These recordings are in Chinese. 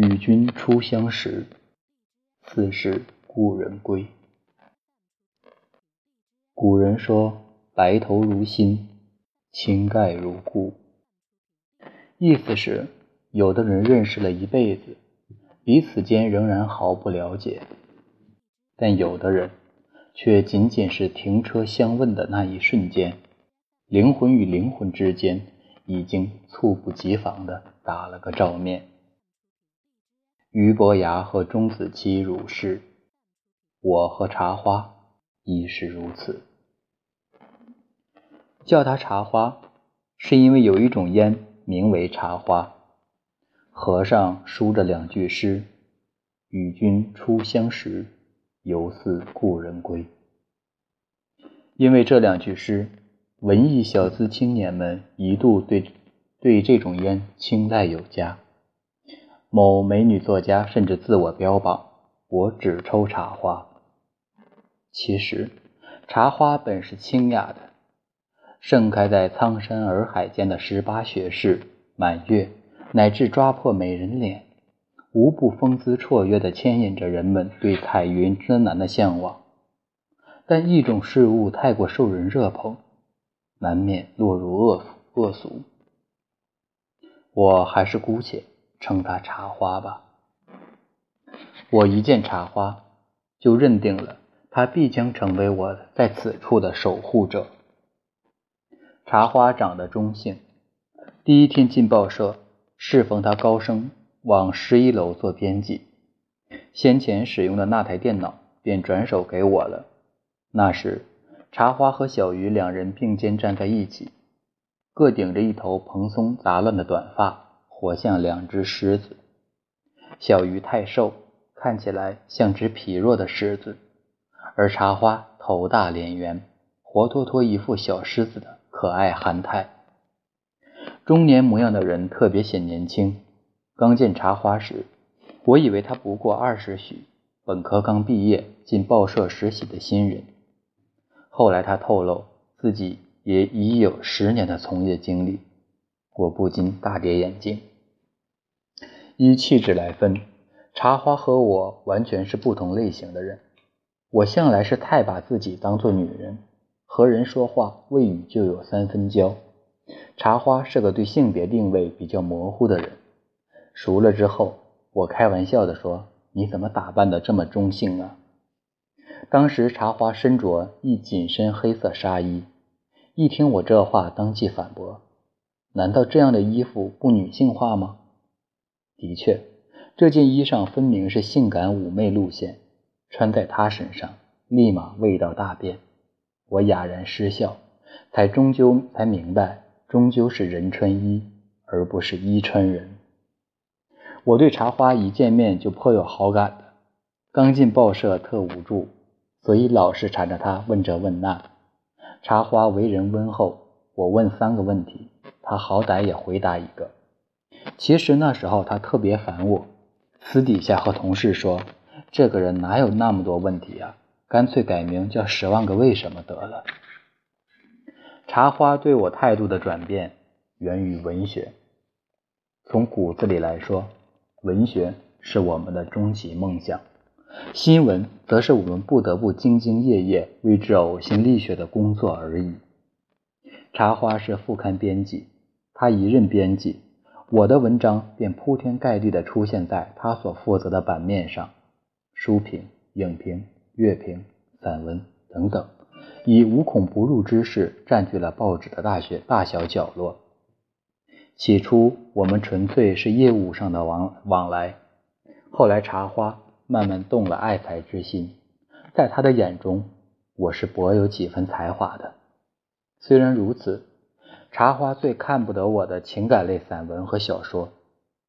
与君初相识，似是故人归。古人说：“白头如新，青盖如故。”意思是，有的人认识了一辈子，彼此间仍然毫不了解；但有的人，却仅仅是停车相问的那一瞬间，灵魂与灵魂之间已经猝不及防的打了个照面。俞伯牙和钟子期如是，我和茶花亦是如此。叫它茶花，是因为有一种烟名为茶花，盒上书着两句诗：“与君初相识，犹似故人归。”因为这两句诗，文艺小资青年们一度对对这种烟青睐有加。某美女作家甚至自我标榜：“我只抽茶花。”其实，茶花本是清雅的，盛开在苍山洱海间的十八学士、满月，乃至抓破美人脸，无不风姿绰约地牵引着人们对彩云之南的向往。但一种事物太过受人热捧，难免落入恶恶俗。我还是姑且。称它茶花吧。我一见茶花，就认定了它必将成为我在此处的守护者。茶花长得中性，第一天进报社，适逢他高升往十一楼做编辑，先前使用的那台电脑便转手给我了。那时，茶花和小鱼两人并肩站在一起，各顶着一头蓬松杂乱的短发。活像两只狮子，小鱼太瘦，看起来像只疲弱的狮子；而茶花头大脸圆，活脱脱一副小狮子的可爱憨态。中年模样的人特别显年轻。刚见茶花时，我以为他不过二十许，本科刚毕业，进报社实习的新人。后来他透露自己也已有十年的从业经历，我不禁大跌眼镜。依气质来分，茶花和我完全是不同类型的人。我向来是太把自己当做女人，和人说话未语就有三分娇。茶花是个对性别定位比较模糊的人。熟了之后，我开玩笑地说：“你怎么打扮的这么中性啊？”当时茶花身着一紧身黑色纱衣，一听我这话，当即反驳：“难道这样的衣服不女性化吗？”的确，这件衣裳分明是性感妩媚路线，穿在她身上立马味道大变。我哑然失笑，才终究才明白，终究是人穿衣，而不是衣穿人。我对茶花一见面就颇有好感的，刚进报社特无助，所以老是缠着他问这问那。茶花为人温厚，我问三个问题，他好歹也回答一个。其实那时候他特别烦我，私底下和同事说：“这个人哪有那么多问题啊？干脆改名叫十万个为什么得了。”茶花对我态度的转变源于文学。从骨子里来说，文学是我们的终极梦想，新闻则是我们不得不兢兢业业为之呕心沥血的工作而已。茶花是副刊编辑，他一任编辑。我的文章便铺天盖地地出现在他所负责的版面上，书评、影评、乐评、散文等等，以无孔不入之势占据了报纸的大学大小角落。起初我们纯粹是业务上的往往来，后来茶花慢慢动了爱才之心，在他的眼中，我是颇有几分才华的。虽然如此。茶花最看不得我的情感类散文和小说，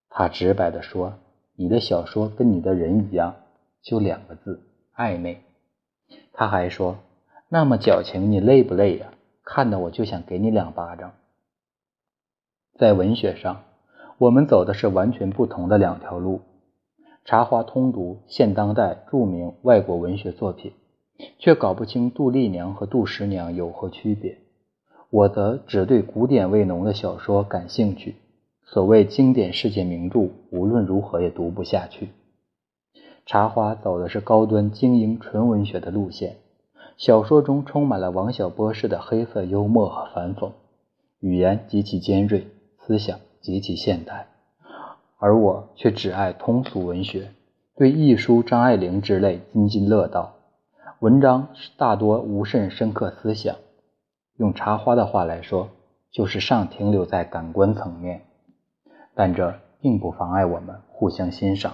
他直白地说：“你的小说跟你的人一样，就两个字，暧昧。”他还说：“那么矫情，你累不累呀？看得我就想给你两巴掌。”在文学上，我们走的是完全不同的两条路。茶花通读现当代著名外国文学作品，却搞不清杜丽娘和杜十娘有何区别。我则只对古典味浓的小说感兴趣，所谓经典世界名著，无论如何也读不下去。茶花走的是高端精英纯文学的路线，小说中充满了王小波式的黑色幽默和反讽，语言极其尖锐，思想极其现代。而我却只爱通俗文学，对艺书张爱玲之类津津乐道。文章大多无甚深刻思想，用茶花的话来说，就是尚停留在感官层面。但这并不妨碍我们互相欣赏。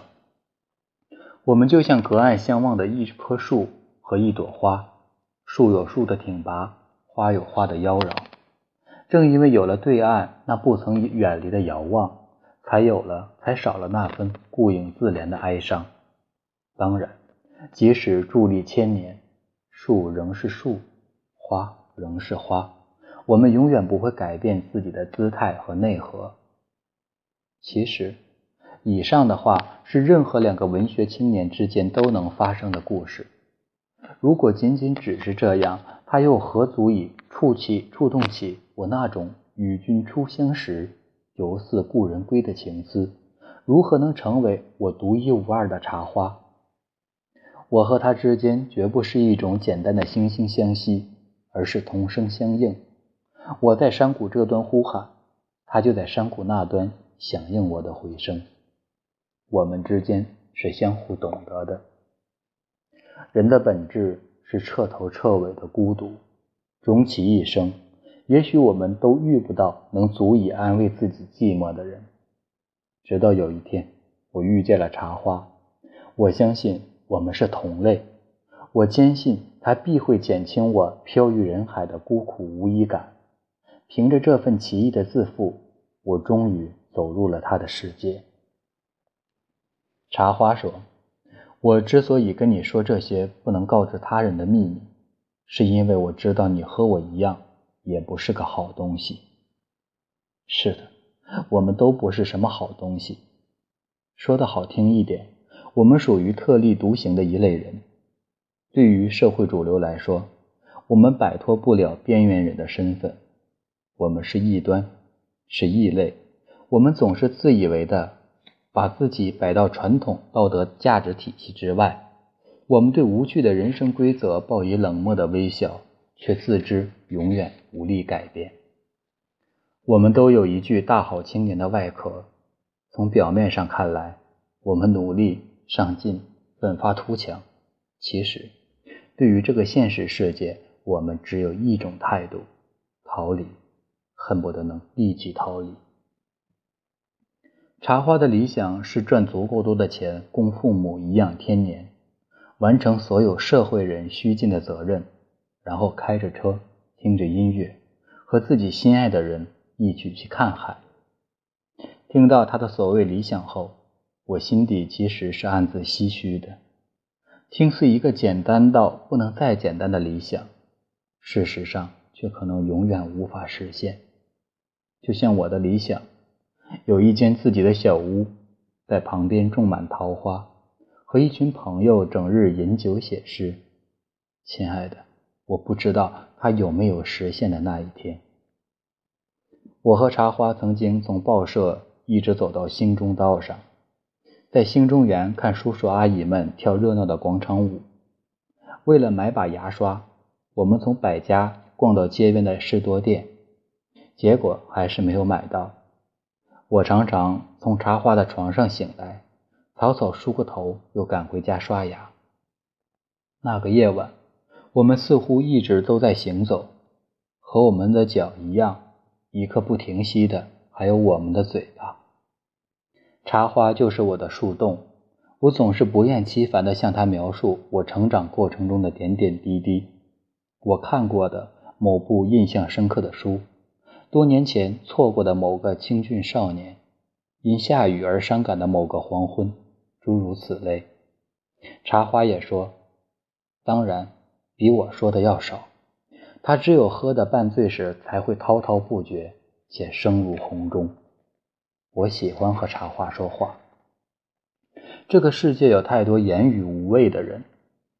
我们就像隔岸相望的一棵树和一朵花，树有树的挺拔，花有花的妖娆。正因为有了对岸那不曾远离的遥望，才有了，才少了那份顾影自怜的哀伤。当然，即使伫立千年，树仍是树，花仍是花，我们永远不会改变自己的姿态和内核。其实。以上的话是任何两个文学青年之间都能发生的故事。如果仅仅只是这样，它又何足以触起、触动起我那种与君初相识，犹似故人归的情思？如何能成为我独一无二的茶花？我和他之间绝不是一种简单的惺惺相惜，而是同声相应。我在山谷这端呼喊，他就在山谷那端响应我的回声。我们之间是相互懂得的。人的本质是彻头彻尾的孤独，终其一生，也许我们都遇不到能足以安慰自己寂寞的人。直到有一天，我遇见了茶花，我相信我们是同类，我坚信它必会减轻我飘于人海的孤苦无依感。凭着这份奇异的自负，我终于走入了他的世界。茶花说：“我之所以跟你说这些不能告知他人的秘密，是因为我知道你和我一样，也不是个好东西。是的，我们都不是什么好东西。说的好听一点，我们属于特立独行的一类人。对于社会主流来说，我们摆脱不了边缘人的身份。我们是异端，是异类。我们总是自以为的。”把自己摆到传统道德价值体系之外，我们对无趣的人生规则报以冷漠的微笑，却自知永远无力改变。我们都有一具大好青年的外壳，从表面上看来，我们努力上进，奋发图强。其实，对于这个现实世界，我们只有一种态度：逃离，恨不得能立即逃离。茶花的理想是赚足够多的钱供父母颐养天年，完成所有社会人需尽的责任，然后开着车，听着音乐，和自己心爱的人一起去看海。听到他的所谓理想后，我心底其实是暗自唏嘘的，听似一个简单到不能再简单的理想，事实上却可能永远无法实现。就像我的理想。有一间自己的小屋，在旁边种满桃花，和一群朋友整日饮酒写诗。亲爱的，我不知道他有没有实现的那一天。我和茶花曾经从报社一直走到兴中道上，在兴中园看叔叔阿姨们跳热闹的广场舞。为了买把牙刷，我们从百家逛到街边的士多店，结果还是没有买到。我常常从茶花的床上醒来，草草梳个头，又赶回家刷牙。那个夜晚，我们似乎一直都在行走，和我们的脚一样，一刻不停息的还有我们的嘴巴。茶花就是我的树洞，我总是不厌其烦地向他描述我成长过程中的点点滴滴，我看过的某部印象深刻的书。多年前错过的某个清俊少年，因下雨而伤感的某个黄昏，诸如此类。茶花也说，当然比我说的要少。他只有喝得半醉时，才会滔滔不绝，且声如洪钟。我喜欢和茶花说话。这个世界有太多言语无味的人，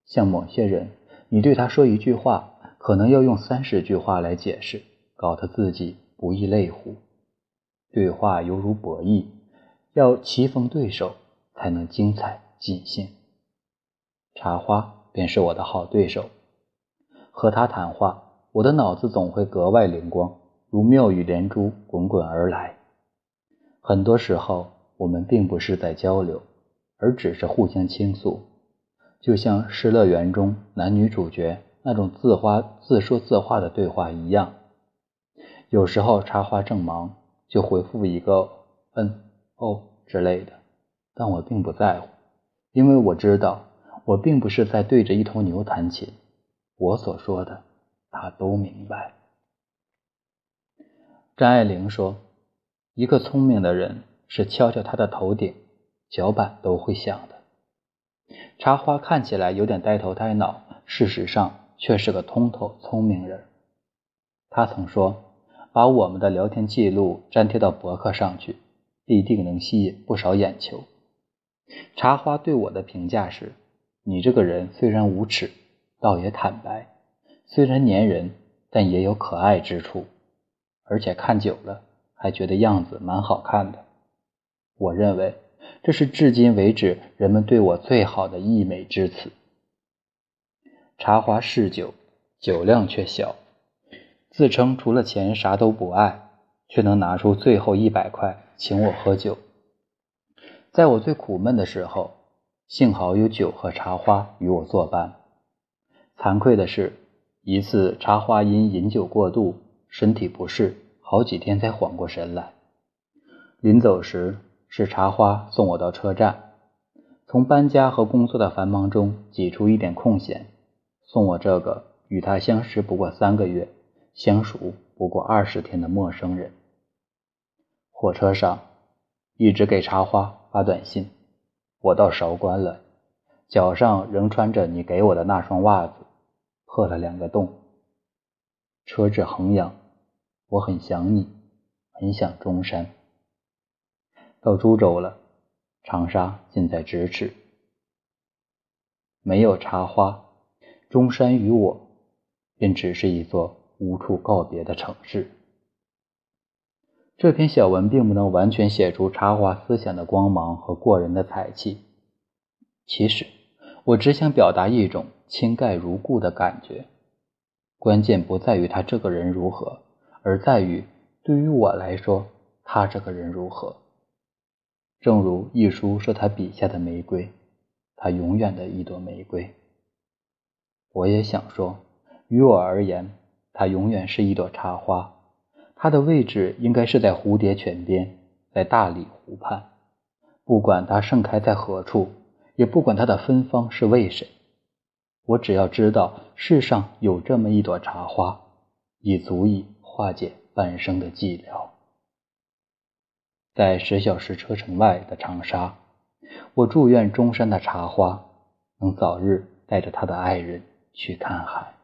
像某些人，你对他说一句话，可能要用三十句话来解释，搞得自己。不亦乐乎？对话犹如博弈，要棋逢对手才能精彩尽兴。茶花便是我的好对手，和他谈话，我的脑子总会格外灵光，如妙语连珠，滚滚而来。很多时候，我们并不是在交流，而只是互相倾诉，就像《失乐园》中男女主角那种自话自说自话的对话一样。有时候茶花正忙，就回复一个“嗯”“哦”之类的，但我并不在乎，因为我知道。我并不是在对着一头牛弹琴，我所说的他都明白。张爱玲说：“一个聪明的人是敲敲他的头顶，脚板都会响的。”茶花看起来有点呆头呆脑，事实上却是个通透聪明人。他曾说：“把我们的聊天记录粘贴到博客上去，必定能吸引不少眼球。”茶花对我的评价是。你这个人虽然无耻，倒也坦白；虽然粘人，但也有可爱之处，而且看久了还觉得样子蛮好看的。我认为这是至今为止人们对我最好的溢美之词。茶花嗜酒，酒量却小，自称除了钱啥都不爱，却能拿出最后一百块请我喝酒。在我最苦闷的时候。幸好有酒和茶花与我作伴。惭愧的是，一次茶花因饮酒过度，身体不适，好几天才缓过神来。临走时，是茶花送我到车站，从搬家和工作的繁忙中挤出一点空闲，送我这个与他相识不过三个月、相熟不过二十天的陌生人。火车上，一直给茶花发短信。我到韶关了，脚上仍穿着你给我的那双袜子，破了两个洞。车至衡阳，我很想你，很想中山。到株洲了，长沙近在咫尺。没有茶花，中山与我，便只是一座无处告别的城市。这篇小文并不能完全写出插花思想的光芒和过人的才气。其实，我只想表达一种倾盖如故的感觉。关键不在于他这个人如何，而在于对于我来说，他这个人如何。正如一书说，他笔下的玫瑰，他永远的一朵玫瑰。我也想说，于我而言，他永远是一朵茶花。它的位置应该是在蝴蝶泉边，在大理湖畔。不管它盛开在何处，也不管它的芬芳是为谁，我只要知道世上有这么一朵茶花，已足以化解半生的寂寥。在十小时车程外的长沙，我祝愿中山的茶花能早日带着他的爱人去看海。